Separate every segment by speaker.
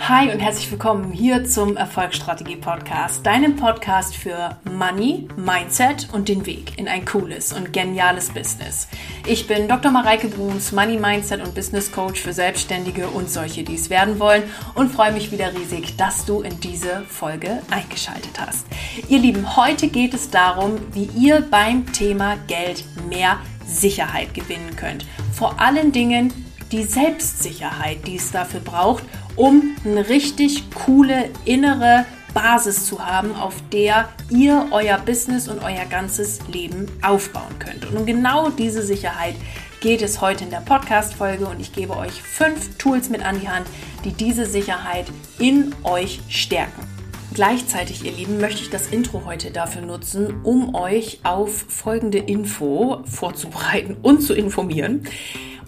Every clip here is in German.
Speaker 1: Hi und herzlich willkommen hier zum Erfolgsstrategie Podcast, deinem Podcast für Money, Mindset und den Weg in ein cooles und geniales Business. Ich bin Dr. Mareike Bruns, Money, Mindset und Business Coach für Selbstständige und solche, die es werden wollen und freue mich wieder riesig, dass du in diese Folge eingeschaltet hast. Ihr Lieben, heute geht es darum, wie ihr beim Thema Geld mehr Sicherheit gewinnen könnt. Vor allen Dingen die Selbstsicherheit, die es dafür braucht, um eine richtig coole innere Basis zu haben, auf der ihr euer Business und euer ganzes Leben aufbauen könnt. Und um genau diese Sicherheit geht es heute in der Podcast-Folge und ich gebe euch fünf Tools mit an die Hand, die diese Sicherheit in euch stärken. Gleichzeitig, ihr Lieben, möchte ich das Intro heute dafür nutzen, um euch auf folgende Info vorzubereiten und zu informieren.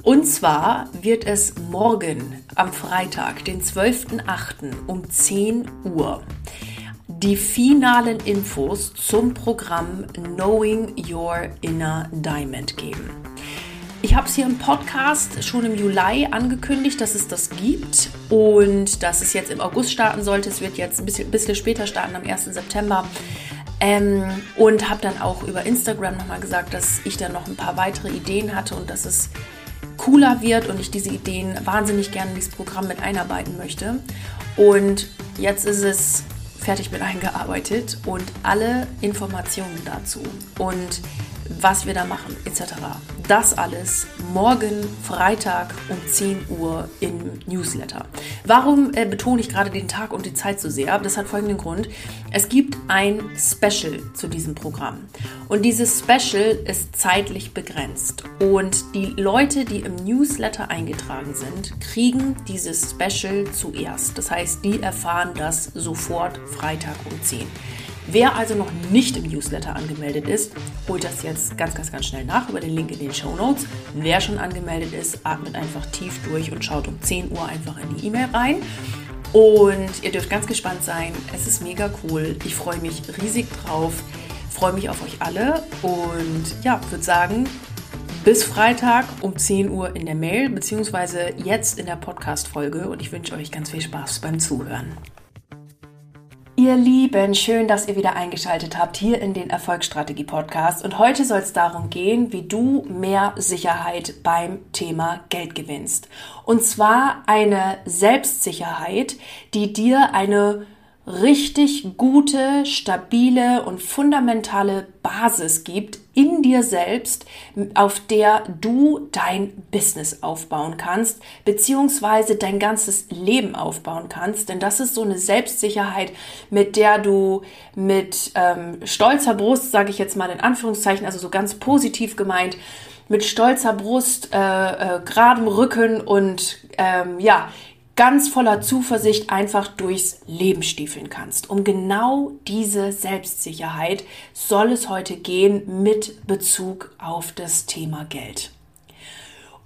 Speaker 1: Und zwar wird es morgen am Freitag, den 12.08. um 10 Uhr die finalen Infos zum Programm Knowing Your Inner Diamond geben. Ich habe es hier im Podcast schon im Juli angekündigt, dass es das gibt und dass es jetzt im August starten sollte. Es wird jetzt ein bisschen, bisschen später starten, am 1. September. Ähm, und habe dann auch über Instagram nochmal gesagt, dass ich dann noch ein paar weitere Ideen hatte und dass es cooler wird und ich diese Ideen wahnsinnig gerne in dieses Programm mit einarbeiten möchte. Und jetzt ist es fertig mit eingearbeitet und alle Informationen dazu und was wir da machen etc. Das alles morgen Freitag um 10 Uhr im Newsletter. Warum äh, betone ich gerade den Tag und die Zeit so sehr? Das hat folgenden Grund. Es gibt ein Special zu diesem Programm. Und dieses Special ist zeitlich begrenzt. Und die Leute, die im Newsletter eingetragen sind, kriegen dieses Special zuerst. Das heißt, die erfahren das sofort Freitag um 10 Uhr. Wer also noch nicht im Newsletter angemeldet ist, holt das jetzt ganz, ganz, ganz schnell nach über den Link in den Show Notes. Wer schon angemeldet ist, atmet einfach tief durch und schaut um 10 Uhr einfach in die E-Mail rein. Und ihr dürft ganz gespannt sein. Es ist mega cool. Ich freue mich riesig drauf. Freue mich auf euch alle und ja, würde sagen, bis Freitag um 10 Uhr in der Mail, beziehungsweise jetzt in der Podcast-Folge und ich wünsche euch ganz viel Spaß beim Zuhören. Ihr Lieben, schön, dass ihr wieder eingeschaltet habt hier in den Erfolgsstrategie Podcast. Und heute soll es darum gehen, wie du mehr Sicherheit beim Thema Geld gewinnst. Und zwar eine Selbstsicherheit, die dir eine richtig gute, stabile und fundamentale Basis gibt in dir selbst, auf der du dein Business aufbauen kannst, beziehungsweise dein ganzes Leben aufbauen kannst. Denn das ist so eine Selbstsicherheit, mit der du mit ähm, stolzer Brust, sage ich jetzt mal in Anführungszeichen, also so ganz positiv gemeint, mit stolzer Brust, äh, äh, geradem Rücken und ähm, ja, ganz voller Zuversicht einfach durchs Leben stiefeln kannst. Um genau diese Selbstsicherheit soll es heute gehen mit Bezug auf das Thema Geld.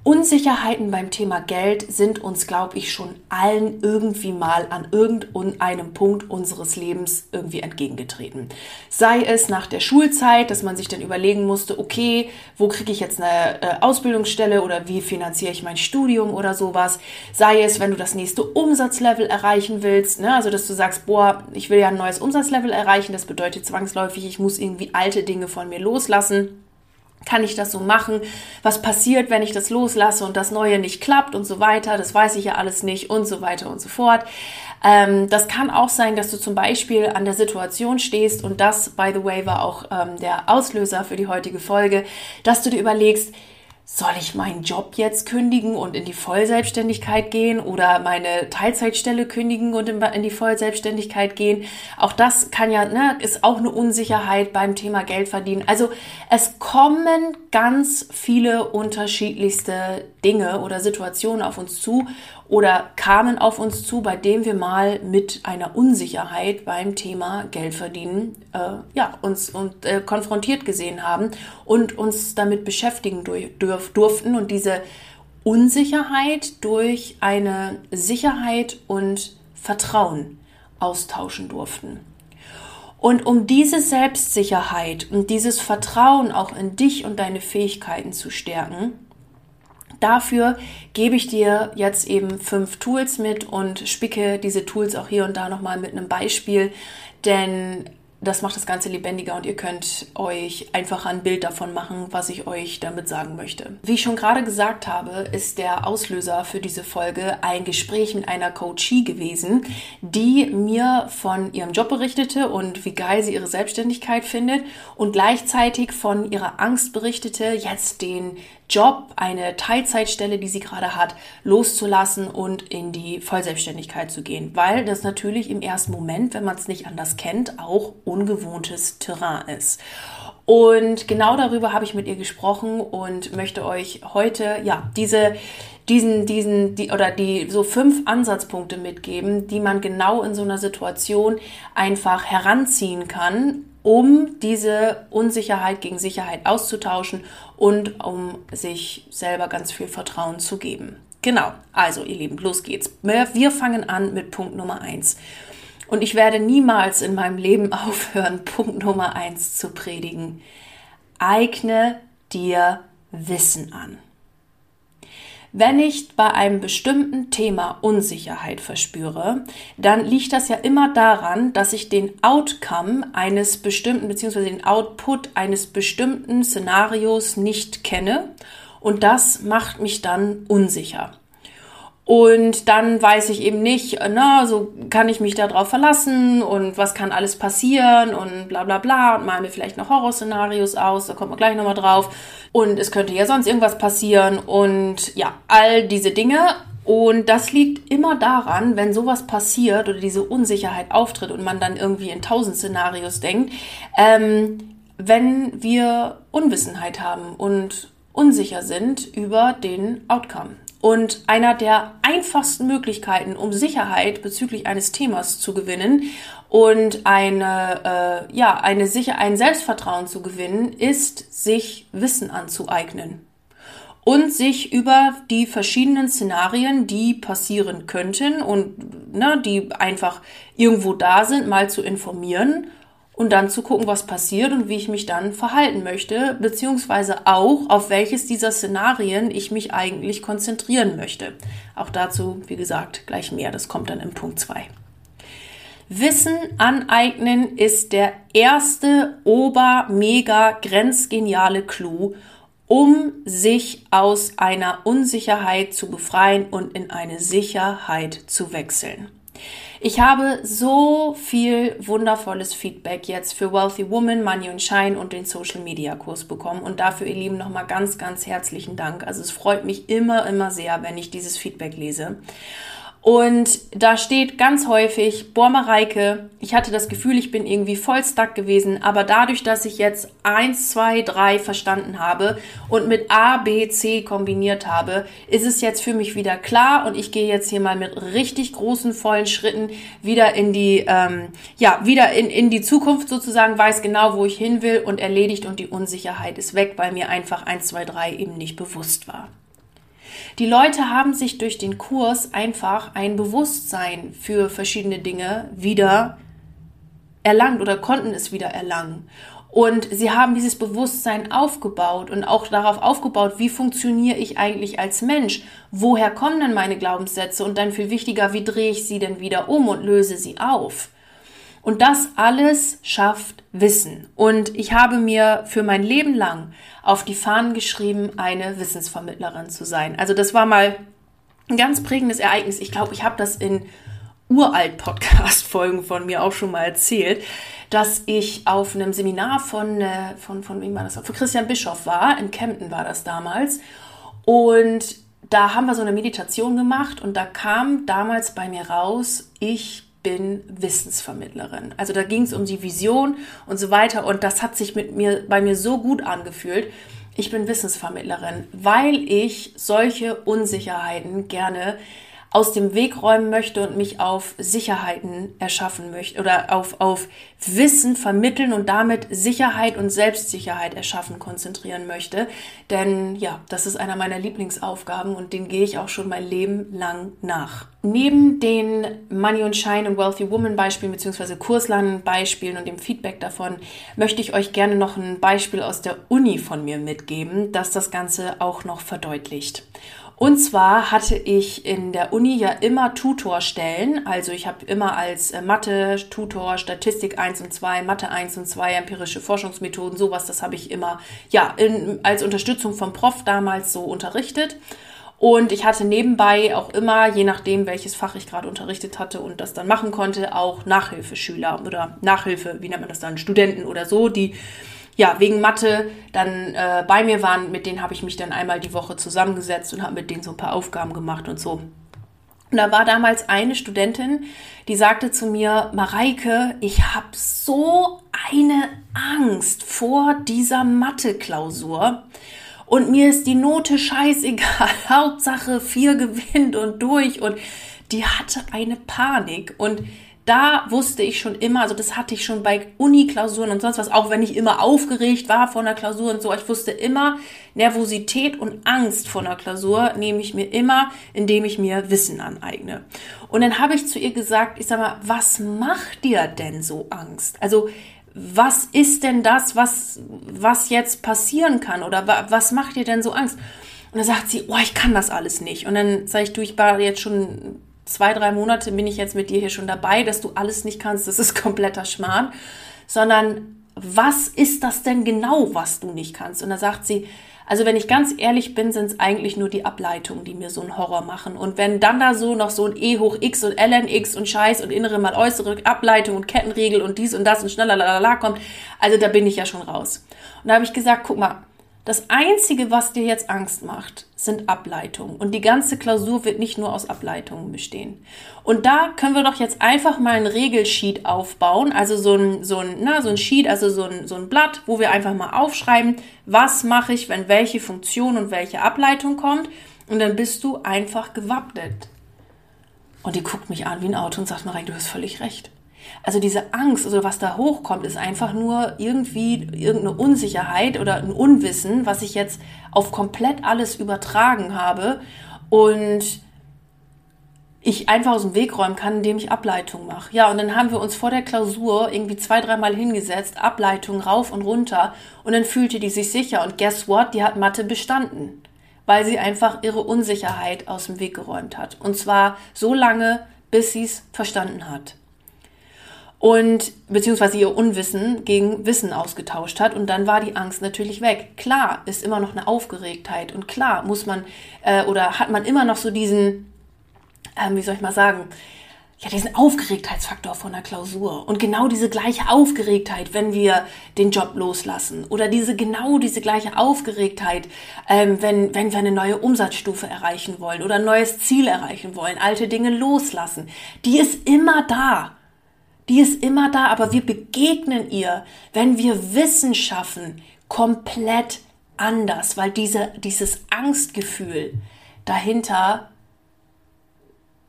Speaker 1: Unsicherheiten beim Thema Geld sind uns, glaube ich, schon allen irgendwie mal an irgendeinem Punkt unseres Lebens irgendwie entgegengetreten. Sei es nach der Schulzeit, dass man sich dann überlegen musste, okay, wo kriege ich jetzt eine äh, Ausbildungsstelle oder wie finanziere ich mein Studium oder sowas. Sei es, wenn du das nächste Umsatzlevel erreichen willst, ne? also dass du sagst, boah, ich will ja ein neues Umsatzlevel erreichen, das bedeutet zwangsläufig, ich muss irgendwie alte Dinge von mir loslassen kann ich das so machen? Was passiert, wenn ich das loslasse und das Neue nicht klappt und so weiter? Das weiß ich ja alles nicht und so weiter und so fort. Ähm, das kann auch sein, dass du zum Beispiel an der Situation stehst und das, by the way, war auch ähm, der Auslöser für die heutige Folge, dass du dir überlegst, soll ich meinen Job jetzt kündigen und in die Vollselbstständigkeit gehen oder meine Teilzeitstelle kündigen und in die Vollselbstständigkeit gehen? Auch das kann ja, ne, ist auch eine Unsicherheit beim Thema Geld verdienen. Also es kommen ganz viele unterschiedlichste Dinge oder Situationen auf uns zu oder kamen auf uns zu, bei dem wir mal mit einer Unsicherheit beim Thema Geld verdienen, äh, ja, uns und, äh, konfrontiert gesehen haben und uns damit beschäftigen durf, durften und diese Unsicherheit durch eine Sicherheit und Vertrauen austauschen durften. Und um diese Selbstsicherheit und dieses Vertrauen auch in dich und deine Fähigkeiten zu stärken, Dafür gebe ich dir jetzt eben fünf Tools mit und spicke diese Tools auch hier und da nochmal mit einem Beispiel, denn das macht das Ganze lebendiger und ihr könnt euch einfach ein Bild davon machen, was ich euch damit sagen möchte. Wie ich schon gerade gesagt habe, ist der Auslöser für diese Folge ein Gespräch mit einer Coachie gewesen, die mir von ihrem Job berichtete und wie geil sie ihre Selbstständigkeit findet und gleichzeitig von ihrer Angst berichtete, jetzt den Job, eine Teilzeitstelle, die sie gerade hat, loszulassen und in die Vollselbstständigkeit zu gehen, weil das natürlich im ersten Moment, wenn man es nicht anders kennt, auch ungewohntes Terrain ist. Und genau darüber habe ich mit ihr gesprochen und möchte euch heute ja diese diesen diesen die oder die so fünf Ansatzpunkte mitgeben, die man genau in so einer Situation einfach heranziehen kann, um diese Unsicherheit gegen Sicherheit auszutauschen und um sich selber ganz viel Vertrauen zu geben. Genau, also ihr Lieben, los geht's. Wir fangen an mit Punkt Nummer eins. Und ich werde niemals in meinem Leben aufhören, Punkt Nummer eins zu predigen. Eigne dir Wissen an. Wenn ich bei einem bestimmten Thema Unsicherheit verspüre, dann liegt das ja immer daran, dass ich den Outcome eines bestimmten bzw. den Output eines bestimmten Szenarios nicht kenne und das macht mich dann unsicher. Und dann weiß ich eben nicht, na, so kann ich mich darauf verlassen und was kann alles passieren und bla bla bla und mal mir vielleicht noch Horrorszenarios aus, da kommt man gleich nochmal drauf. Und es könnte ja sonst irgendwas passieren und ja, all diese Dinge. Und das liegt immer daran, wenn sowas passiert oder diese Unsicherheit auftritt und man dann irgendwie in tausend Szenarios denkt, ähm, wenn wir Unwissenheit haben und unsicher sind über den Outcome. Und einer der einfachsten Möglichkeiten, um Sicherheit bezüglich eines Themas zu gewinnen und eine, äh, ja, eine sicher, ein Selbstvertrauen zu gewinnen, ist, sich Wissen anzueignen. Und sich über die verschiedenen Szenarien, die passieren könnten und ne, die einfach irgendwo da sind, mal zu informieren und dann zu gucken, was passiert und wie ich mich dann verhalten möchte, beziehungsweise auch, auf welches dieser Szenarien ich mich eigentlich konzentrieren möchte. Auch dazu, wie gesagt, gleich mehr. Das kommt dann im Punkt 2. Wissen aneignen ist der erste ober mega grenzgeniale Clou, um sich aus einer Unsicherheit zu befreien und in eine Sicherheit zu wechseln. Ich habe so viel wundervolles Feedback jetzt für Wealthy Woman, Money und Shine und den Social Media Kurs bekommen. Und dafür, ihr Lieben, nochmal ganz, ganz herzlichen Dank. Also es freut mich immer, immer sehr, wenn ich dieses Feedback lese. Und da steht ganz häufig, boah, ich hatte das Gefühl, ich bin irgendwie voll stuck gewesen, aber dadurch, dass ich jetzt eins, zwei, drei verstanden habe und mit A, B, C kombiniert habe, ist es jetzt für mich wieder klar und ich gehe jetzt hier mal mit richtig großen, vollen Schritten wieder in die, ähm, ja, wieder in, in die Zukunft sozusagen, weiß genau, wo ich hin will und erledigt und die Unsicherheit ist weg, weil mir einfach eins, zwei, drei eben nicht bewusst war. Die Leute haben sich durch den Kurs einfach ein Bewusstsein für verschiedene Dinge wieder erlangt oder konnten es wieder erlangen. Und sie haben dieses Bewusstsein aufgebaut und auch darauf aufgebaut, wie funktioniere ich eigentlich als Mensch? Woher kommen denn meine Glaubenssätze? Und dann viel wichtiger, wie drehe ich sie denn wieder um und löse sie auf? Und das alles schafft Wissen. Und ich habe mir für mein Leben lang auf die Fahnen geschrieben, eine Wissensvermittlerin zu sein. Also das war mal ein ganz prägendes Ereignis. Ich glaube, ich habe das in uralt Podcast-Folgen von mir auch schon mal erzählt, dass ich auf einem Seminar von, äh, von, von wem war das? Für Christian Bischoff war. In Kempten war das damals. Und da haben wir so eine Meditation gemacht und da kam damals bei mir raus, ich bin Wissensvermittlerin. Also da ging es um die Vision und so weiter und das hat sich mit mir bei mir so gut angefühlt. Ich bin Wissensvermittlerin, weil ich solche Unsicherheiten gerne aus dem Weg räumen möchte und mich auf Sicherheiten erschaffen möchte oder auf, auf Wissen vermitteln und damit Sicherheit und Selbstsicherheit erschaffen konzentrieren möchte. Denn ja, das ist einer meiner Lieblingsaufgaben und den gehe ich auch schon mein Leben lang nach. Neben den Money und Shine und Wealthy Woman Beispielen bzw. Kurslernen Beispielen und dem Feedback davon möchte ich euch gerne noch ein Beispiel aus der Uni von mir mitgeben, das das Ganze auch noch verdeutlicht. Und zwar hatte ich in der Uni ja immer Tutorstellen. Also ich habe immer als äh, Mathe-Tutor, Statistik 1 und 2, Mathe 1 und 2, empirische Forschungsmethoden, sowas, das habe ich immer ja in, als Unterstützung vom Prof damals so unterrichtet. Und ich hatte nebenbei auch immer, je nachdem, welches Fach ich gerade unterrichtet hatte und das dann machen konnte, auch Nachhilfeschüler oder Nachhilfe, wie nennt man das dann, Studenten oder so, die ja, wegen Mathe dann äh, bei mir waren, mit denen habe ich mich dann einmal die Woche zusammengesetzt und habe mit denen so ein paar Aufgaben gemacht und so. Und da war damals eine Studentin, die sagte zu mir, Mareike, ich habe so eine Angst vor dieser Mathe-Klausur. Und mir ist die Note scheißegal. Hauptsache vier gewinnt und durch. Und die hatte eine Panik. Und da wusste ich schon immer, also das hatte ich schon bei Uni-Klausuren und sonst was, auch wenn ich immer aufgeregt war vor einer Klausur und so, ich wusste immer, Nervosität und Angst vor einer Klausur nehme ich mir immer, indem ich mir Wissen aneigne. Und dann habe ich zu ihr gesagt, ich sag mal, was macht dir denn so Angst? Also, was ist denn das, was, was jetzt passieren kann? Oder was macht dir denn so Angst? Und dann sagt sie, oh, ich kann das alles nicht. Und dann sage ich, du, ich war jetzt schon zwei, drei Monate bin ich jetzt mit dir hier schon dabei, dass du alles nicht kannst, das ist kompletter Schmarrn, sondern was ist das denn genau, was du nicht kannst? Und da sagt sie, also wenn ich ganz ehrlich bin, sind es eigentlich nur die Ableitungen, die mir so einen Horror machen. Und wenn dann da so noch so ein E hoch X und ln X und Scheiß und innere mal äußere Ableitung und Kettenregel und dies und das und schneller kommt, also da bin ich ja schon raus. Und da habe ich gesagt, guck mal, das Einzige, was dir jetzt Angst macht, sind Ableitungen. Und die ganze Klausur wird nicht nur aus Ableitungen bestehen. Und da können wir doch jetzt einfach mal ein Regelsheet aufbauen. Also so ein, so ein, na, so ein Sheet, also so ein, so ein Blatt, wo wir einfach mal aufschreiben, was mache ich, wenn welche Funktion und welche Ableitung kommt. Und dann bist du einfach gewappnet. Und die guckt mich an wie ein Auto und sagt, Marek, du hast völlig recht. Also diese Angst, also was da hochkommt, ist einfach nur irgendwie irgendeine Unsicherheit oder ein Unwissen, was ich jetzt auf komplett alles übertragen habe und ich einfach aus dem Weg räumen kann, indem ich Ableitung mache. Ja, und dann haben wir uns vor der Klausur irgendwie zwei, dreimal hingesetzt, Ableitung rauf und runter und dann fühlte die sich sicher und guess what, die hat Mathe bestanden, weil sie einfach ihre Unsicherheit aus dem Weg geräumt hat. Und zwar so lange, bis sie es verstanden hat und beziehungsweise ihr Unwissen gegen Wissen ausgetauscht hat und dann war die Angst natürlich weg. Klar ist immer noch eine Aufgeregtheit und klar muss man äh, oder hat man immer noch so diesen, ähm, wie soll ich mal sagen, ja, diesen Aufgeregtheitsfaktor von der Klausur und genau diese gleiche Aufgeregtheit, wenn wir den Job loslassen oder diese genau diese gleiche Aufgeregtheit, ähm, wenn, wenn wir eine neue Umsatzstufe erreichen wollen oder ein neues Ziel erreichen wollen, alte Dinge loslassen, die ist immer da. Die ist immer da, aber wir begegnen ihr, wenn wir Wissen schaffen, komplett anders, weil diese, dieses Angstgefühl dahinter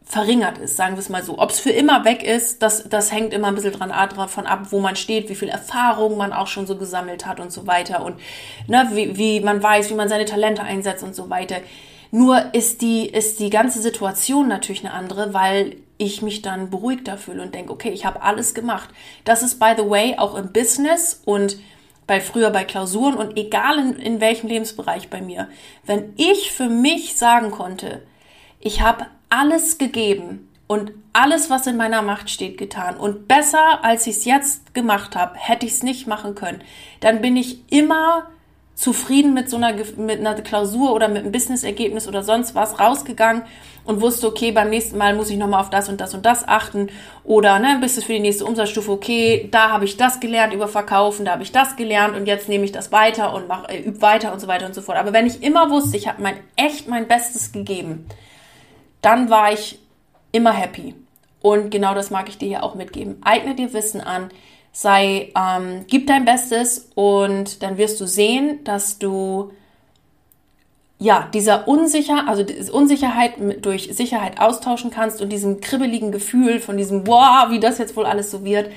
Speaker 1: verringert ist, sagen wir es mal so. Ob es für immer weg ist, das, das hängt immer ein bisschen dran, davon ab, wo man steht, wie viel Erfahrung man auch schon so gesammelt hat und so weiter und ne, wie, wie man weiß, wie man seine Talente einsetzt und so weiter. Nur ist die, ist die ganze Situation natürlich eine andere, weil ich mich dann beruhigter fühle und denke, okay, ich habe alles gemacht. Das ist, by the way, auch im Business und bei früher bei Klausuren und egal in, in welchem Lebensbereich bei mir. Wenn ich für mich sagen konnte, ich habe alles gegeben und alles, was in meiner Macht steht, getan und besser, als ich es jetzt gemacht habe, hätte ich es nicht machen können, dann bin ich immer zufrieden mit so einer, mit einer Klausur oder mit einem Businessergebnis oder sonst was rausgegangen und wusste, okay, beim nächsten Mal muss ich nochmal auf das und das und das achten oder ne, bist du für die nächste Umsatzstufe, okay, da habe ich das gelernt über Verkaufen, da habe ich das gelernt und jetzt nehme ich das weiter und mach, äh, üb weiter und so weiter und so fort. Aber wenn ich immer wusste, ich habe mein echt mein Bestes gegeben, dann war ich immer happy. Und genau das mag ich dir hier auch mitgeben. Eigne dir Wissen an, sei, ähm, gib dein Bestes und dann wirst du sehen, dass du ja, dieser Unsicher, also Unsicherheit durch Sicherheit austauschen kannst und diesem kribbeligen Gefühl von diesem, boah, wie das jetzt wohl alles so wird,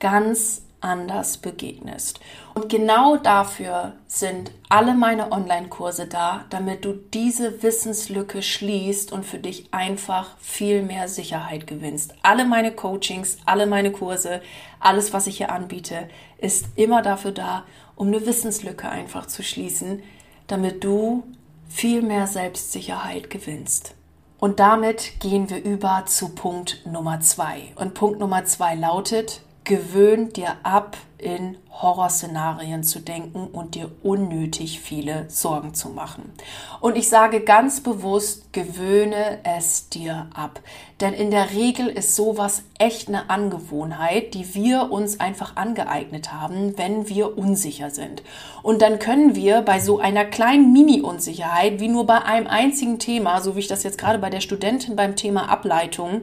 Speaker 1: ganz anders begegnest. Und genau dafür sind alle meine Online-Kurse da, damit du diese Wissenslücke schließt und für dich einfach viel mehr Sicherheit gewinnst. Alle meine Coachings, alle meine Kurse, alles, was ich hier anbiete, ist immer dafür da, um eine Wissenslücke einfach zu schließen, damit du viel mehr Selbstsicherheit gewinnst. Und damit gehen wir über zu Punkt Nummer zwei. Und Punkt Nummer zwei lautet, gewöhn dir ab, in Horrorszenarien zu denken und dir unnötig viele Sorgen zu machen. Und ich sage ganz bewusst, gewöhne es dir ab. Denn in der Regel ist sowas echt eine Angewohnheit, die wir uns einfach angeeignet haben, wenn wir unsicher sind. Und dann können wir bei so einer kleinen Mini-Unsicherheit, wie nur bei einem einzigen Thema, so wie ich das jetzt gerade bei der Studentin beim Thema Ableitung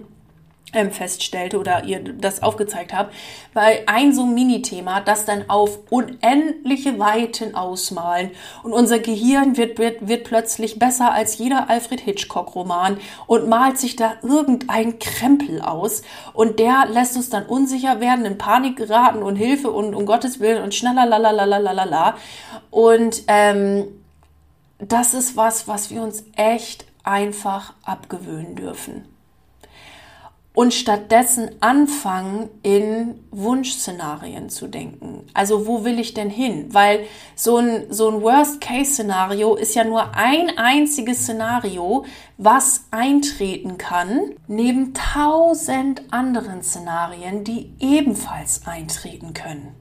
Speaker 1: ähm, feststellte oder ihr das aufgezeigt habe, weil ein so Mini-Thema das dann auf unendliche Weiten ausmalen. Und unser Gehirn wird, wird, wird plötzlich besser als jeder Alfred Hitchcock-Roman und malt sich da irgendein Krempel aus. Und der lässt uns dann unsicher werden, in Panik geraten und Hilfe und um Gottes Willen und schneller lalalalalala und ähm, das ist was, was wir uns echt einfach abgewöhnen dürfen und stattdessen anfangen, in Wunschszenarien zu denken. Also wo will ich denn hin? Weil so ein, so ein Worst-Case-Szenario ist ja nur ein einziges Szenario, was eintreten kann, neben tausend anderen Szenarien, die ebenfalls eintreten können.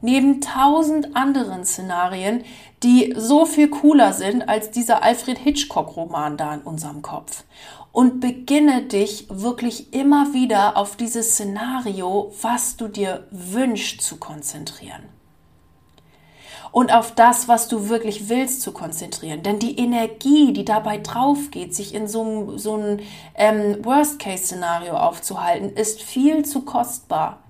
Speaker 1: Neben tausend anderen Szenarien, die so viel cooler sind als dieser Alfred Hitchcock-Roman da in unserem Kopf und beginne dich wirklich immer wieder auf dieses Szenario, was du dir wünschst, zu konzentrieren. Und auf das, was du wirklich willst, zu konzentrieren. Denn die Energie, die dabei drauf geht, sich in so, so ein ähm, Worst-Case-Szenario aufzuhalten, ist viel zu kostbar.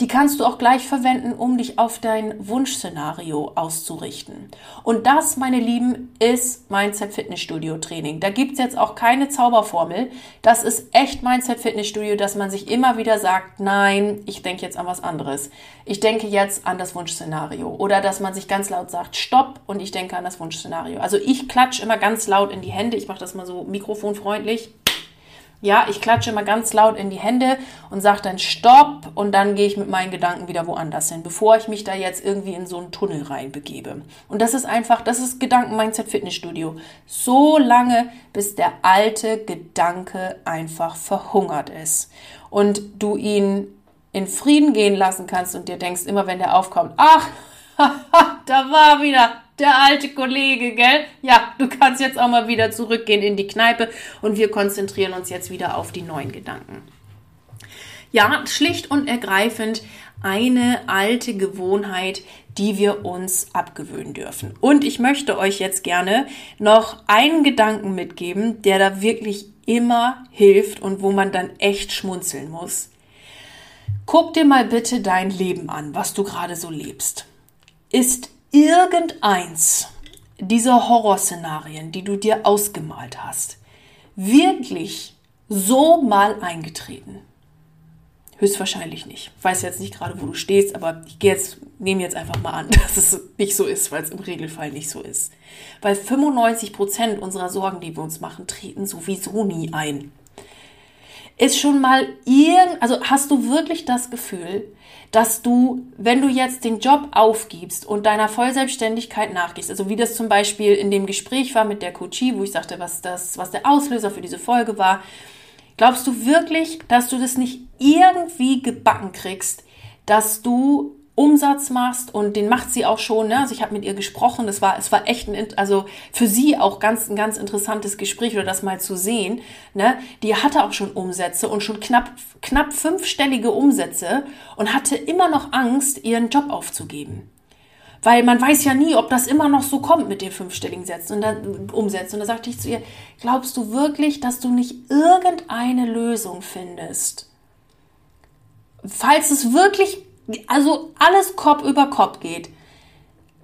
Speaker 1: Die kannst du auch gleich verwenden, um dich auf dein Wunschszenario auszurichten. Und das, meine Lieben, ist Mindset Fitnessstudio Training. Da gibt's jetzt auch keine Zauberformel. Das ist echt Mindset Fitnessstudio, dass man sich immer wieder sagt, nein, ich denke jetzt an was anderes. Ich denke jetzt an das Wunschszenario. Oder dass man sich ganz laut sagt, stopp und ich denke an das Wunschszenario. Also ich klatsche immer ganz laut in die Hände. Ich mache das mal so mikrofonfreundlich. Ja, ich klatsche immer ganz laut in die Hände und sage dann Stopp und dann gehe ich mit meinen Gedanken wieder woanders hin, bevor ich mich da jetzt irgendwie in so einen Tunnel reinbegebe. Und das ist einfach, das ist Gedanken-Mindset Fitnessstudio. So lange, bis der alte Gedanke einfach verhungert ist und du ihn in Frieden gehen lassen kannst und dir denkst immer, wenn der aufkommt, ach, da war wieder der alte Kollege, gell? Ja, du kannst jetzt auch mal wieder zurückgehen in die Kneipe und wir konzentrieren uns jetzt wieder auf die neuen Gedanken. Ja, schlicht und ergreifend eine alte Gewohnheit, die wir uns abgewöhnen dürfen. Und ich möchte euch jetzt gerne noch einen Gedanken mitgeben, der da wirklich immer hilft und wo man dann echt schmunzeln muss. Guck dir mal bitte dein Leben an, was du gerade so lebst. Ist irgendeins dieser Horrorszenarien, die du dir ausgemalt hast, wirklich so mal eingetreten? Höchstwahrscheinlich nicht. Ich weiß jetzt nicht gerade, wo du stehst, aber ich gehe jetzt, nehme jetzt einfach mal an, dass es nicht so ist, weil es im Regelfall nicht so ist. Weil 95 Prozent unserer Sorgen, die wir uns machen, treten sowieso nie ein. Ist schon mal irgend, also hast du wirklich das Gefühl, dass du, wenn du jetzt den Job aufgibst und deiner Vollselbstständigkeit nachgehst, also wie das zum Beispiel in dem Gespräch war mit der Coachie, wo ich sagte, was das, was der Auslöser für diese Folge war, glaubst du wirklich, dass du das nicht irgendwie gebacken kriegst, dass du Umsatz machst und den macht sie auch schon. Ne? Also ich habe mit ihr gesprochen. Das war, es war echt ein, also für sie auch ganz ein ganz interessantes Gespräch oder das mal zu sehen. Ne? Die hatte auch schon Umsätze und schon knapp knapp fünfstellige Umsätze und hatte immer noch Angst, ihren Job aufzugeben. Weil man weiß ja nie, ob das immer noch so kommt mit den fünfstelligen Sätzen und dann Umsätzen. Und da sagte ich zu ihr, glaubst du wirklich, dass du nicht irgendeine Lösung findest? Falls es wirklich also alles Kopf über Kopf geht,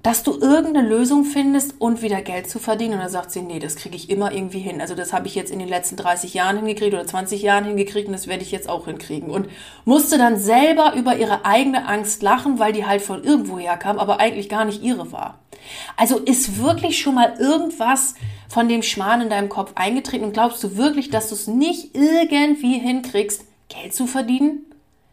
Speaker 1: dass du irgendeine Lösung findest und wieder Geld zu verdienen. Und dann sagt sie, nee, das kriege ich immer irgendwie hin. Also das habe ich jetzt in den letzten 30 Jahren hingekriegt oder 20 Jahren hingekriegt und das werde ich jetzt auch hinkriegen. Und musste dann selber über ihre eigene Angst lachen, weil die halt von irgendwo herkam, aber eigentlich gar nicht ihre war. Also ist wirklich schon mal irgendwas von dem Schmarrn in deinem Kopf eingetreten und glaubst du wirklich, dass du es nicht irgendwie hinkriegst, Geld zu verdienen?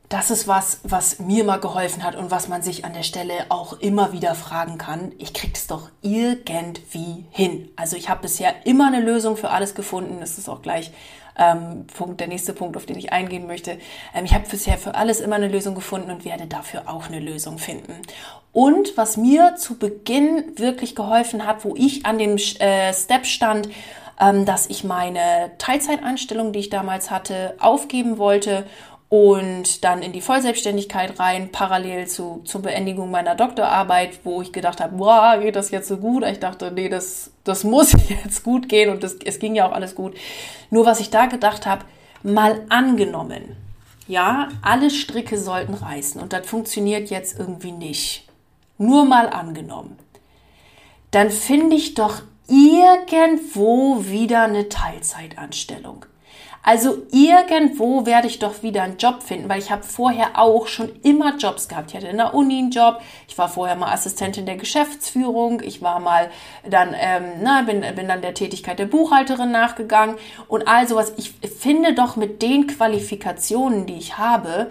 Speaker 1: Das ist was, was mir mal geholfen hat und was man sich an der Stelle auch immer wieder fragen kann. Ich krieg es doch irgendwie hin. Also ich habe bisher immer eine Lösung für alles gefunden. Das ist auch gleich ähm, Punkt, der nächste Punkt, auf den ich eingehen möchte. Ähm, ich habe bisher für alles immer eine Lösung gefunden und werde dafür auch eine Lösung finden. Und was mir zu Beginn wirklich geholfen hat, wo ich an dem äh, Step stand, ähm, dass ich meine Teilzeitanstellung, die ich damals hatte, aufgeben wollte und dann in die Vollselbstständigkeit rein, parallel zu, zur Beendigung meiner Doktorarbeit, wo ich gedacht habe, boah, geht das jetzt so gut? Ich dachte, nee, das, das muss jetzt gut gehen und das, es ging ja auch alles gut. Nur was ich da gedacht habe, mal angenommen, ja, alle Stricke sollten reißen und das funktioniert jetzt irgendwie nicht. Nur mal angenommen. Dann finde ich doch irgendwo wieder eine Teilzeitanstellung. Also irgendwo werde ich doch wieder einen Job finden, weil ich habe vorher auch schon immer Jobs gehabt. Ich hatte in der Uni einen Job, ich war vorher mal Assistentin der Geschäftsführung, ich war mal dann, ähm, na, bin, bin dann der Tätigkeit der Buchhalterin nachgegangen und all sowas. Ich finde doch mit den Qualifikationen, die ich habe,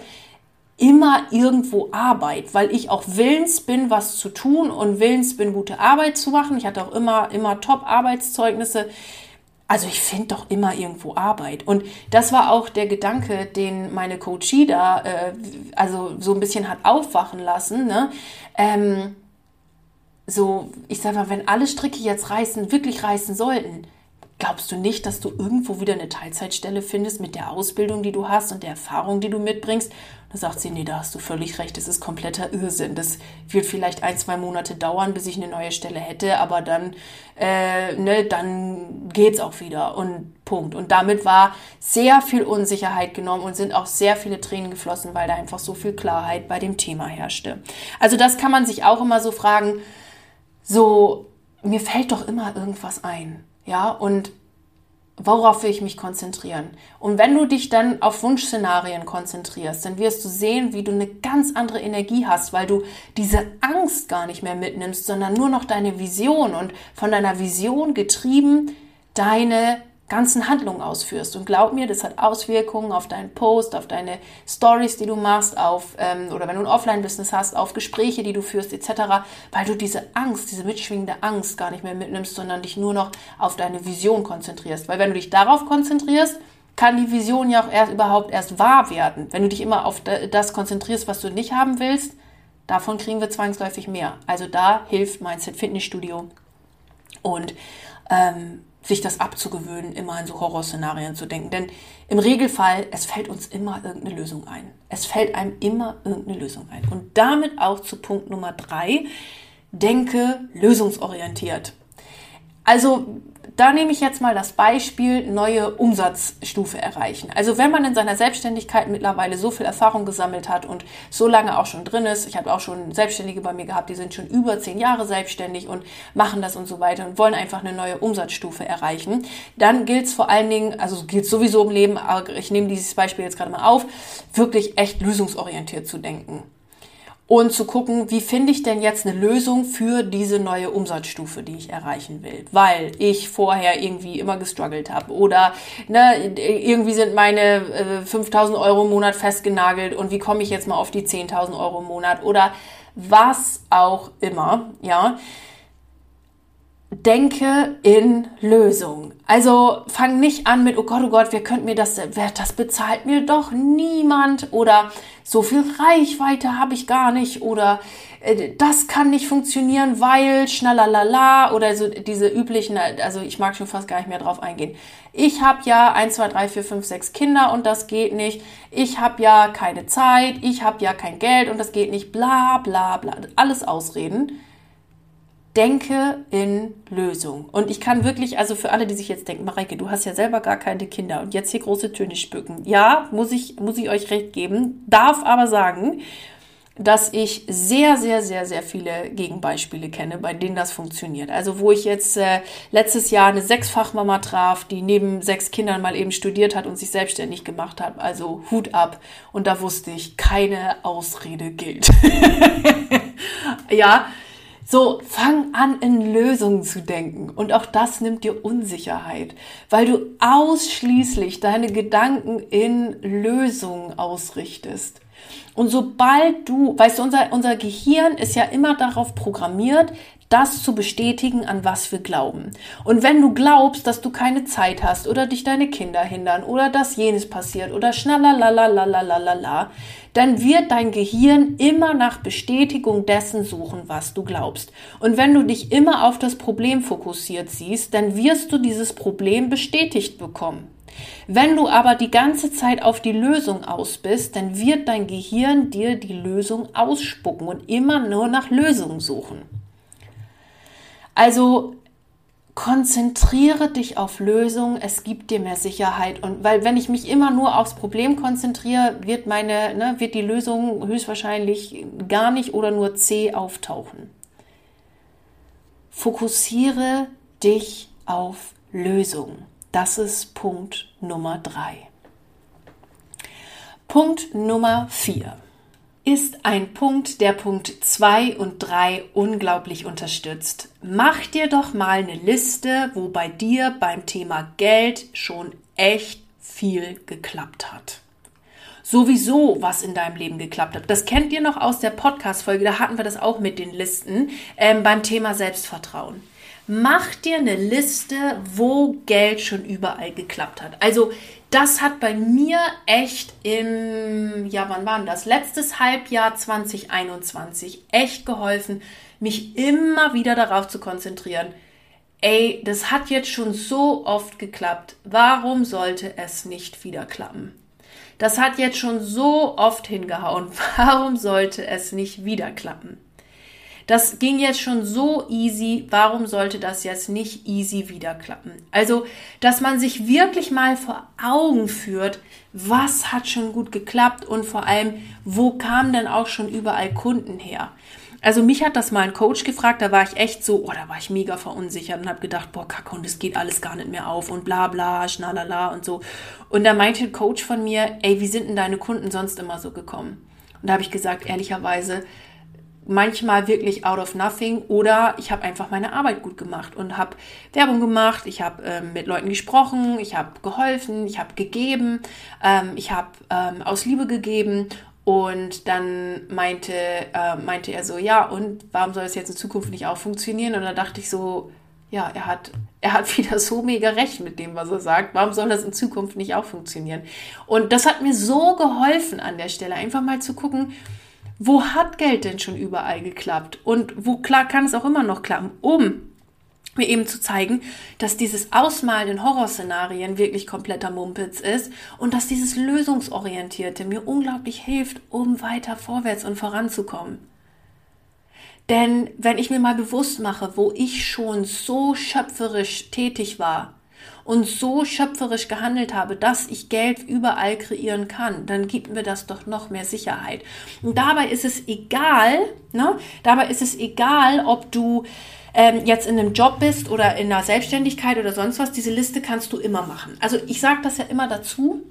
Speaker 1: immer irgendwo Arbeit, weil ich auch willens bin, was zu tun und willens bin, gute Arbeit zu machen. Ich hatte auch immer, immer Top-Arbeitszeugnisse. Also ich finde doch immer irgendwo Arbeit. Und das war auch der Gedanke, den meine Coachie da äh, also so ein bisschen hat aufwachen lassen. Ne? Ähm, so, ich sag mal, wenn alle Stricke jetzt reißen, wirklich reißen sollten, glaubst du nicht, dass du irgendwo wieder eine Teilzeitstelle findest mit der Ausbildung, die du hast und der Erfahrung, die du mitbringst da sagt sie, nee, da hast du völlig recht, das ist kompletter Irrsinn. Das wird vielleicht ein, zwei Monate dauern, bis ich eine neue Stelle hätte, aber dann, äh, ne, dann geht's auch wieder und Punkt. Und damit war sehr viel Unsicherheit genommen und sind auch sehr viele Tränen geflossen, weil da einfach so viel Klarheit bei dem Thema herrschte. Also das kann man sich auch immer so fragen, so, mir fällt doch immer irgendwas ein. Ja, und worauf will ich mich konzentrieren? Und wenn du dich dann auf Wunschszenarien konzentrierst, dann wirst du sehen, wie du eine ganz andere Energie hast, weil du diese Angst gar nicht mehr mitnimmst, sondern nur noch deine Vision und von deiner Vision getrieben deine ganzen Handlungen ausführst. Und glaub mir, das hat Auswirkungen auf deinen Post, auf deine Stories, die du machst, auf ähm, oder wenn du ein Offline-Business hast, auf Gespräche, die du führst, etc., weil du diese Angst, diese mitschwingende Angst gar nicht mehr mitnimmst, sondern dich nur noch auf deine Vision konzentrierst. Weil wenn du dich darauf konzentrierst, kann die Vision ja auch erst überhaupt erst wahr werden. Wenn du dich immer auf das konzentrierst, was du nicht haben willst, davon kriegen wir zwangsläufig mehr. Also da hilft Mindset Fitnessstudio. Und ähm, sich das abzugewöhnen, immer in so Horrorszenarien zu denken. Denn im Regelfall, es fällt uns immer irgendeine Lösung ein. Es fällt einem immer irgendeine Lösung ein. Und damit auch zu Punkt Nummer drei. Denke lösungsorientiert. Also da nehme ich jetzt mal das Beispiel neue Umsatzstufe erreichen. Also wenn man in seiner Selbstständigkeit mittlerweile so viel Erfahrung gesammelt hat und so lange auch schon drin ist, ich habe auch schon Selbstständige bei mir gehabt, die sind schon über zehn Jahre selbstständig und machen das und so weiter und wollen einfach eine neue Umsatzstufe erreichen, dann gilt es vor allen Dingen, also gilt sowieso im Leben, aber ich nehme dieses Beispiel jetzt gerade mal auf, wirklich echt lösungsorientiert zu denken und zu gucken, wie finde ich denn jetzt eine Lösung für diese neue Umsatzstufe, die ich erreichen will, weil ich vorher irgendwie immer gestruggelt habe oder ne, irgendwie sind meine äh, 5000 Euro im Monat festgenagelt und wie komme ich jetzt mal auf die 10.000 Euro im Monat oder was auch immer, ja. Denke in Lösung. Also fang nicht an mit, oh Gott, oh Gott, wer könnte mir das, wer, das bezahlt mir doch niemand oder so viel Reichweite habe ich gar nicht oder äh, das kann nicht funktionieren, weil schnalalala oder so diese üblichen, also ich mag schon fast gar nicht mehr drauf eingehen. Ich habe ja 1, 2, 3, 4, 5, 6 Kinder und das geht nicht. Ich habe ja keine Zeit, ich habe ja kein Geld und das geht nicht, bla bla bla. Alles Ausreden denke in Lösung. Und ich kann wirklich, also für alle, die sich jetzt denken, Mareike, du hast ja selber gar keine Kinder und jetzt hier große Töne spücken. Ja, muss ich, muss ich euch recht geben, darf aber sagen, dass ich sehr, sehr, sehr, sehr viele Gegenbeispiele kenne, bei denen das funktioniert. Also wo ich jetzt äh, letztes Jahr eine Sechsfachmama traf, die neben sechs Kindern mal eben studiert hat und sich selbstständig gemacht hat. Also Hut ab. Und da wusste ich, keine Ausrede gilt. ja, so, fang an, in Lösungen zu denken. Und auch das nimmt dir Unsicherheit, weil du ausschließlich deine Gedanken in Lösungen ausrichtest. Und sobald du, weißt du, unser, unser Gehirn ist ja immer darauf programmiert, das zu bestätigen, an was wir glauben. Und wenn du glaubst, dass du keine Zeit hast oder dich deine Kinder hindern oder dass jenes passiert oder schnallalalalalala, dann wird dein Gehirn immer nach Bestätigung dessen suchen, was du glaubst. Und wenn du dich immer auf das Problem fokussiert siehst, dann wirst du dieses Problem bestätigt bekommen. Wenn du aber die ganze Zeit auf die Lösung aus bist, dann wird dein Gehirn dir die Lösung ausspucken und immer nur nach Lösungen suchen. Also konzentriere dich auf Lösungen, es gibt dir mehr Sicherheit. Und weil wenn ich mich immer nur aufs Problem konzentriere, wird meine, ne, wird die Lösung höchstwahrscheinlich gar nicht oder nur C auftauchen. Fokussiere dich auf Lösungen. Das ist Punkt Nummer drei. Punkt Nummer vier ist ein Punkt, der Punkt 2 und 3 unglaublich unterstützt. Mach dir doch mal eine Liste, wo bei dir beim Thema Geld schon echt viel geklappt hat. Sowieso, was in deinem Leben geklappt hat. Das kennt ihr noch aus der Podcast-Folge, da hatten wir das auch mit den Listen ähm, beim Thema Selbstvertrauen. Mach dir eine Liste, wo Geld schon überall geklappt hat. Also das hat bei mir echt im, ja, wann war denn das? Letztes Halbjahr 2021 echt geholfen, mich immer wieder darauf zu konzentrieren. Ey, das hat jetzt schon so oft geklappt. Warum sollte es nicht wieder klappen? Das hat jetzt schon so oft hingehauen. Warum sollte es nicht wieder klappen? Das ging jetzt schon so easy. Warum sollte das jetzt nicht easy wieder klappen? Also, dass man sich wirklich mal vor Augen führt, was hat schon gut geklappt und vor allem, wo kamen denn auch schon überall Kunden her? Also mich hat das mal ein Coach gefragt, da war ich echt so, oh, da war ich mega verunsichert und habe gedacht, boah, kacke, und es geht alles gar nicht mehr auf und bla bla, schnalala und so. Und da meinte ein Coach von mir, ey, wie sind denn deine Kunden sonst immer so gekommen? Und da habe ich gesagt, ehrlicherweise, manchmal wirklich out of nothing oder ich habe einfach meine Arbeit gut gemacht und habe Werbung gemacht, ich habe ähm, mit Leuten gesprochen, ich habe geholfen, ich habe gegeben, ähm, ich habe ähm, aus Liebe gegeben und dann meinte, äh, meinte er so, ja und warum soll es jetzt in Zukunft nicht auch funktionieren? Und da dachte ich so, ja, er hat, er hat wieder so mega recht mit dem, was er sagt. Warum soll das in Zukunft nicht auch funktionieren? Und das hat mir so geholfen an der Stelle, einfach mal zu gucken, wo hat Geld denn schon überall geklappt? Und wo klar kann es auch immer noch klappen, um mir eben zu zeigen, dass dieses Ausmalen in Horrorszenarien wirklich kompletter Mumpitz ist und dass dieses Lösungsorientierte mir unglaublich hilft, um weiter vorwärts und voranzukommen. Denn wenn ich mir mal bewusst mache, wo ich schon so schöpferisch tätig war, und so schöpferisch gehandelt habe, dass ich Geld überall kreieren kann, dann gibt mir das doch noch mehr Sicherheit. Und dabei ist es egal, ne? Dabei ist es egal, ob du ähm, jetzt in einem Job bist oder in einer Selbstständigkeit oder sonst was. Diese Liste kannst du immer machen. Also ich sage das ja immer dazu.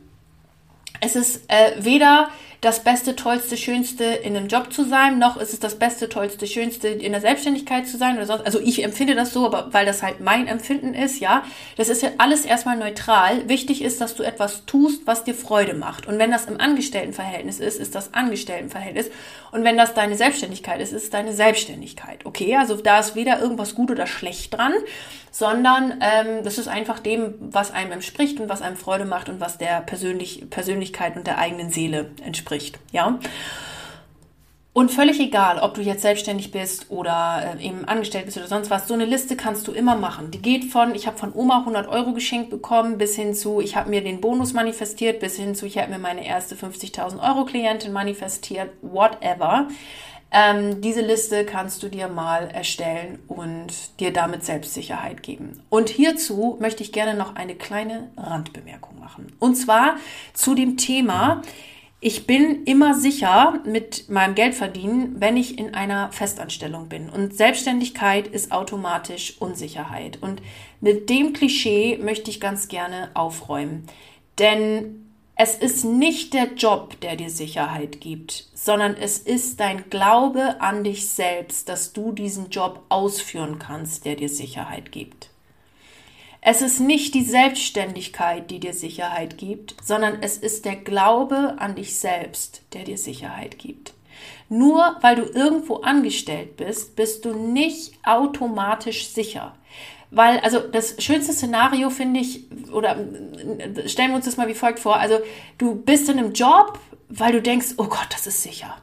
Speaker 1: Es ist äh, weder das Beste, Tollste, Schönste in einem Job zu sein, noch ist es das Beste, Tollste, Schönste in der Selbstständigkeit zu sein oder sonst. Also ich empfinde das so, aber weil das halt mein Empfinden ist, ja. Das ist ja alles erstmal neutral. Wichtig ist, dass du etwas tust, was dir Freude macht. Und wenn das im Angestelltenverhältnis ist, ist das Angestelltenverhältnis. Und wenn das deine Selbstständigkeit ist, ist es deine Selbstständigkeit. Okay, also da ist weder irgendwas gut oder schlecht dran, sondern ähm, das ist einfach dem, was einem entspricht und was einem Freude macht und was der Persönlich Persönlichkeit und der eigenen Seele entspricht. Ja. Und völlig egal, ob du jetzt selbstständig bist oder äh, eben angestellt bist oder sonst was, so eine Liste kannst du immer machen. Die geht von, ich habe von Oma 100 Euro geschenkt bekommen, bis hin zu, ich habe mir den Bonus manifestiert, bis hin zu, ich habe mir meine erste 50.000 Euro Klientin manifestiert, whatever. Ähm, diese Liste kannst du dir mal erstellen und dir damit Selbstsicherheit geben. Und hierzu möchte ich gerne noch eine kleine Randbemerkung machen. Und zwar zu dem Thema, ich bin immer sicher mit meinem Geldverdienen, wenn ich in einer Festanstellung bin. Und Selbstständigkeit ist automatisch Unsicherheit. Und mit dem Klischee möchte ich ganz gerne aufräumen. Denn es ist nicht der Job, der dir Sicherheit gibt, sondern es ist dein Glaube an dich selbst, dass du diesen Job ausführen kannst, der dir Sicherheit gibt. Es ist nicht die Selbstständigkeit, die dir Sicherheit gibt, sondern es ist der Glaube an dich selbst, der dir Sicherheit gibt. Nur weil du irgendwo angestellt bist, bist du nicht automatisch sicher. Weil, also das schönste Szenario finde ich, oder stellen wir uns das mal wie folgt vor, also du bist in einem Job, weil du denkst, oh Gott, das ist sicher.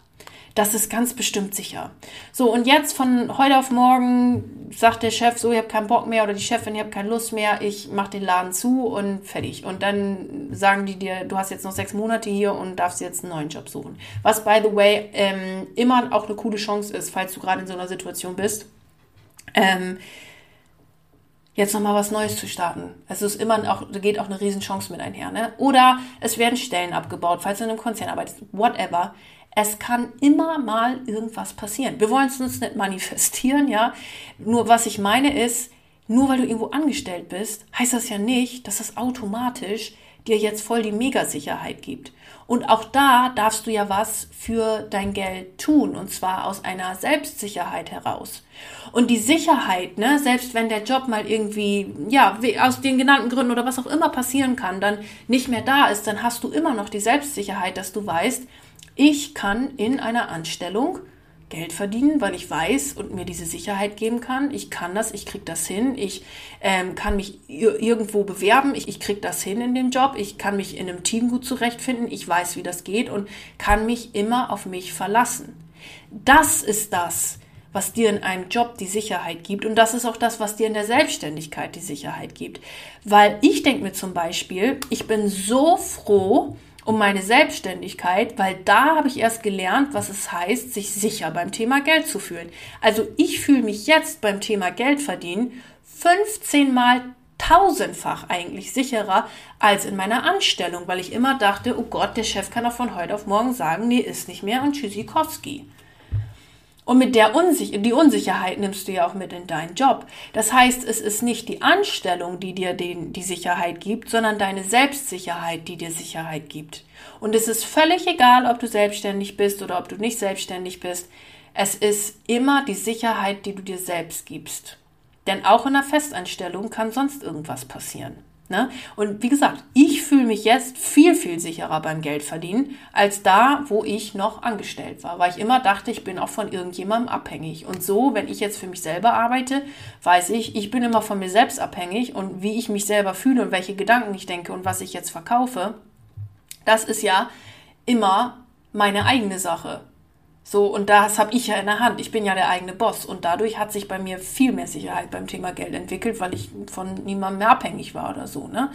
Speaker 1: Das ist ganz bestimmt sicher. So, und jetzt von heute auf morgen sagt der Chef so, ich habe keinen Bock mehr oder die Chefin, ich habe keine Lust mehr, ich mache den Laden zu und fertig. Und dann sagen die dir, du hast jetzt noch sechs Monate hier und darfst jetzt einen neuen Job suchen. Was, by the way, ähm, immer auch eine coole Chance ist, falls du gerade in so einer Situation bist. Ähm, jetzt nochmal was Neues zu starten. Es ist immer auch, geht auch eine Riesenchance mit einher, ne? Oder es werden Stellen abgebaut, falls du in einem Konzern arbeitest, whatever. Es kann immer mal irgendwas passieren. Wir wollen es uns nicht manifestieren, ja. Nur was ich meine ist, nur weil du irgendwo angestellt bist, heißt das ja nicht, dass das automatisch dir jetzt voll die Megasicherheit gibt. Und auch da darfst du ja was für dein Geld tun, und zwar aus einer Selbstsicherheit heraus. Und die Sicherheit, ne, selbst wenn der Job mal irgendwie, ja, aus den genannten Gründen oder was auch immer passieren kann, dann nicht mehr da ist, dann hast du immer noch die Selbstsicherheit, dass du weißt, ich kann in einer Anstellung Geld verdienen, weil ich weiß und mir diese Sicherheit geben kann. Ich kann das, ich kriege das hin. Ich ähm, kann mich irgendwo bewerben. Ich, ich kriege das hin in dem Job. Ich kann mich in einem Team gut zurechtfinden. Ich weiß, wie das geht und kann mich immer auf mich verlassen. Das ist das, was dir in einem Job die Sicherheit gibt. Und das ist auch das, was dir in der Selbstständigkeit die Sicherheit gibt. Weil ich denke mir zum Beispiel, ich bin so froh, um meine Selbstständigkeit, weil da habe ich erst gelernt, was es heißt, sich sicher beim Thema Geld zu fühlen. Also ich fühle mich jetzt beim Thema Geld verdienen 15 mal tausendfach eigentlich sicherer als in meiner Anstellung, weil ich immer dachte, oh Gott, der Chef kann doch von heute auf morgen sagen, nee, ist nicht mehr und Tschüssikowski. Und mit der Unsich die Unsicherheit nimmst du ja auch mit in deinen Job. Das heißt, es ist nicht die Anstellung, die dir den, die Sicherheit gibt, sondern deine Selbstsicherheit, die dir Sicherheit gibt. Und es ist völlig egal, ob du selbstständig bist oder ob du nicht selbstständig bist. Es ist immer die Sicherheit, die du dir selbst gibst. Denn auch in einer Festanstellung kann sonst irgendwas passieren. Ne? Und wie gesagt, ich fühle mich jetzt viel, viel sicherer beim Geldverdienen als da, wo ich noch angestellt war, weil ich immer dachte, ich bin auch von irgendjemandem abhängig. Und so, wenn ich jetzt für mich selber arbeite, weiß ich, ich bin immer von mir selbst abhängig und wie ich mich selber fühle und welche Gedanken ich denke und was ich jetzt verkaufe, das ist ja immer meine eigene Sache. So, und das habe ich ja in der Hand. Ich bin ja der eigene Boss. Und dadurch hat sich bei mir viel mehr Sicherheit beim Thema Geld entwickelt, weil ich von niemandem mehr abhängig war oder so. Ne?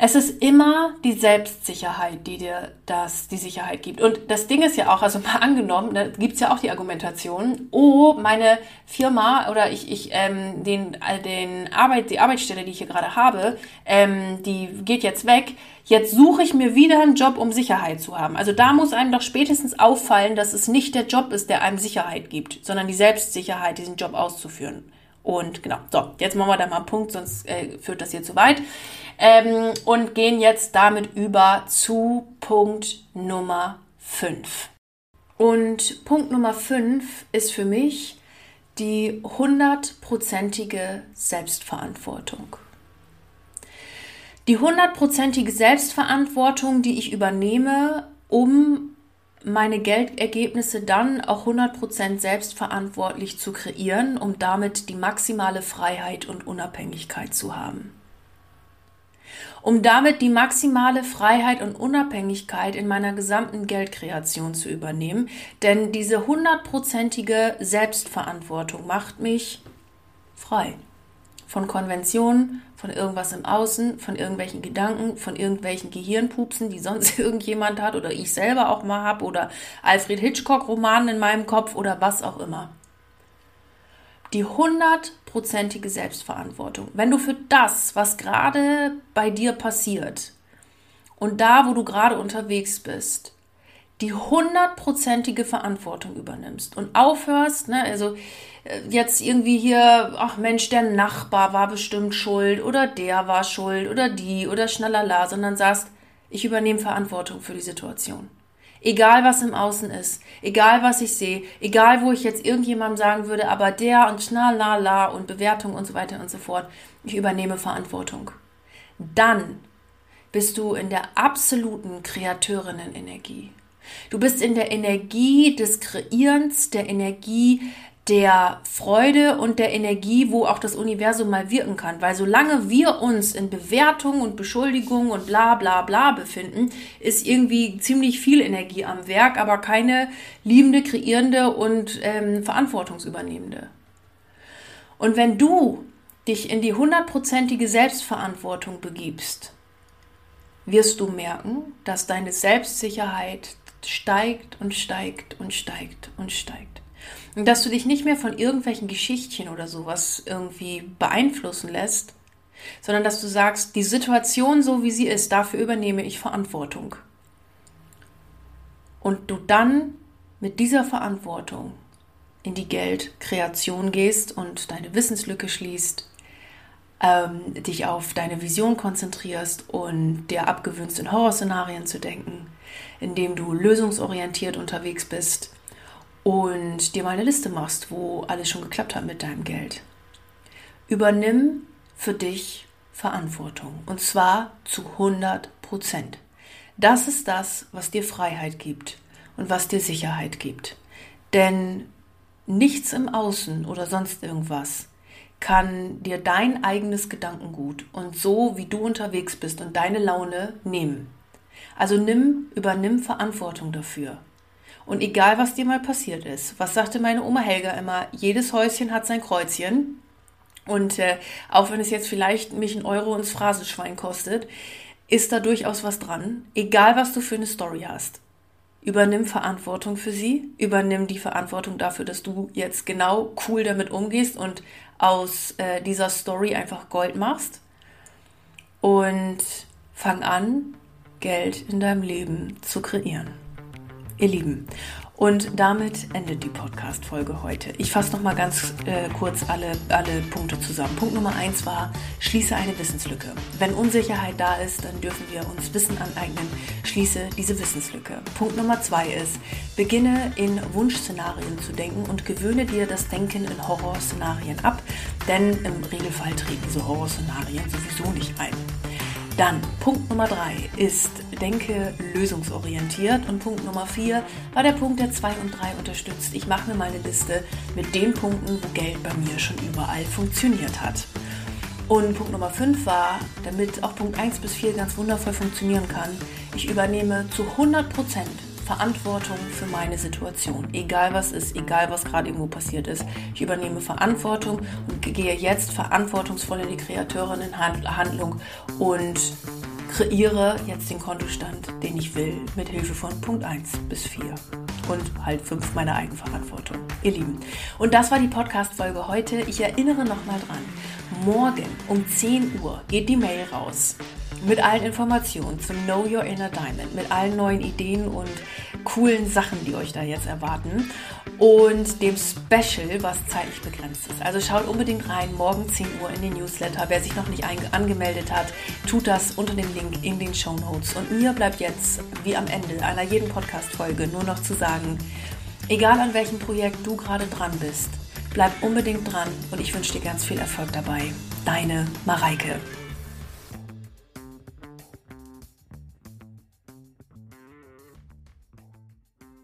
Speaker 1: Es ist immer die Selbstsicherheit, die dir das, die Sicherheit gibt. Und das Ding ist ja auch, also mal angenommen, da gibt's ja auch die Argumentation, oh, meine Firma oder ich, ich ähm, den, äh, den Arbeit, die Arbeitsstelle, die ich hier gerade habe, ähm, die geht jetzt weg. Jetzt suche ich mir wieder einen Job, um Sicherheit zu haben. Also da muss einem doch spätestens auffallen, dass es nicht der Job ist, der einem Sicherheit gibt, sondern die Selbstsicherheit, diesen Job auszuführen. Und genau, so, jetzt machen wir da mal einen Punkt, sonst äh, führt das hier zu weit ähm, und gehen jetzt damit über zu Punkt Nummer 5. Und Punkt Nummer 5 ist für mich die hundertprozentige Selbstverantwortung. Die hundertprozentige Selbstverantwortung, die ich übernehme, um meine Geldergebnisse dann auch 100% selbstverantwortlich zu kreieren, um damit die maximale Freiheit und Unabhängigkeit zu haben um damit die maximale Freiheit und Unabhängigkeit in meiner gesamten Geldkreation zu übernehmen. Denn diese hundertprozentige Selbstverantwortung macht mich frei. Von Konventionen, von irgendwas im Außen, von irgendwelchen Gedanken, von irgendwelchen Gehirnpupsen, die sonst irgendjemand hat oder ich selber auch mal habe oder Alfred Hitchcock-Romanen in meinem Kopf oder was auch immer die hundertprozentige Selbstverantwortung. Wenn du für das, was gerade bei dir passiert und da, wo du gerade unterwegs bist, die hundertprozentige Verantwortung übernimmst und aufhörst, ne, also jetzt irgendwie hier, ach Mensch, der Nachbar war bestimmt schuld oder der war schuld oder die oder schnalala, sondern sagst, ich übernehme Verantwortung für die Situation. Egal was im Außen ist, egal was ich sehe, egal wo ich jetzt irgendjemandem sagen würde, aber der und schnalala und Bewertung und so weiter und so fort, ich übernehme Verantwortung. Dann bist du in der absoluten Kreateurinnen-Energie. Du bist in der Energie des Kreierens, der Energie der Freude und der Energie, wo auch das Universum mal wirken kann. Weil solange wir uns in Bewertung und Beschuldigung und bla bla bla befinden, ist irgendwie ziemlich viel Energie am Werk, aber keine liebende, kreierende und ähm, verantwortungsübernehmende. Und wenn du dich in die hundertprozentige Selbstverantwortung begibst, wirst du merken, dass deine Selbstsicherheit steigt und steigt und steigt und steigt. Dass du dich nicht mehr von irgendwelchen Geschichtchen oder sowas irgendwie beeinflussen lässt, sondern dass du sagst, die Situation so wie sie ist, dafür übernehme ich Verantwortung. Und du dann mit dieser Verantwortung in die Geldkreation gehst und deine Wissenslücke schließt, ähm, dich auf deine Vision konzentrierst und dir abgewöhnst, in Horrorszenarien zu denken, indem du lösungsorientiert unterwegs bist und dir mal eine Liste machst, wo alles schon geklappt hat mit deinem Geld. Übernimm für dich Verantwortung und zwar zu 100 Prozent. Das ist das, was dir Freiheit gibt und was dir Sicherheit gibt. Denn nichts im Außen oder sonst irgendwas kann dir dein eigenes Gedankengut und so, wie du unterwegs bist und deine Laune nehmen. Also nimm, übernimm Verantwortung dafür. Und egal, was dir mal passiert ist, was sagte meine Oma Helga immer, jedes Häuschen hat sein Kreuzchen. Und äh, auch wenn es jetzt vielleicht mich ein Euro ins Phrasenschwein kostet, ist da durchaus was dran. Egal, was du für eine Story hast. Übernimm Verantwortung für sie, übernimm die Verantwortung dafür, dass du jetzt genau cool damit umgehst und aus äh, dieser Story einfach Gold machst. Und fang an, Geld in deinem Leben zu kreieren. Ihr Lieben, und damit endet die Podcast-Folge heute. Ich fasse noch mal ganz äh, kurz alle, alle Punkte zusammen. Punkt Nummer eins war, schließe eine Wissenslücke. Wenn Unsicherheit da ist, dann dürfen wir uns Wissen aneignen. Schließe diese Wissenslücke. Punkt Nummer zwei ist, beginne in Wunschszenarien zu denken und gewöhne dir das Denken in Horrorszenarien ab, denn im Regelfall treten diese Horrorszenarien sowieso nicht ein. Dann Punkt Nummer drei ist, denke lösungsorientiert. Und Punkt Nummer vier war der Punkt, der zwei und drei unterstützt. Ich mache mir meine Liste mit den Punkten, wo Geld bei mir schon überall funktioniert hat. Und Punkt Nummer 5 war, damit auch Punkt 1 bis 4 ganz wundervoll funktionieren kann, ich übernehme zu 100% Verantwortung für meine Situation. Egal was ist, egal was gerade irgendwo passiert ist. Ich übernehme Verantwortung und gehe jetzt verantwortungsvoll in die Kreateurinnenhandlung und kreiere jetzt den Kontostand, den ich will, mit Hilfe von Punkt 1 bis 4 und halt 5 meiner Eigenverantwortung. Ihr Lieben. Und das war die Podcast-Folge heute. Ich erinnere nochmal dran. Morgen um 10 Uhr geht die Mail raus mit allen Informationen zum Know Your Inner Diamond, mit allen neuen Ideen und coolen Sachen, die euch da jetzt erwarten und dem Special, was zeitlich begrenzt ist. Also schaut unbedingt rein, morgen 10 Uhr in den Newsletter. Wer sich noch nicht angemeldet hat, tut das unter dem Link in den Show Notes. Und mir bleibt jetzt, wie am Ende einer jeden Podcast-Folge, nur noch zu sagen, egal an welchem Projekt du gerade dran bist, bleib unbedingt dran und ich wünsche dir ganz viel Erfolg dabei. Deine Mareike.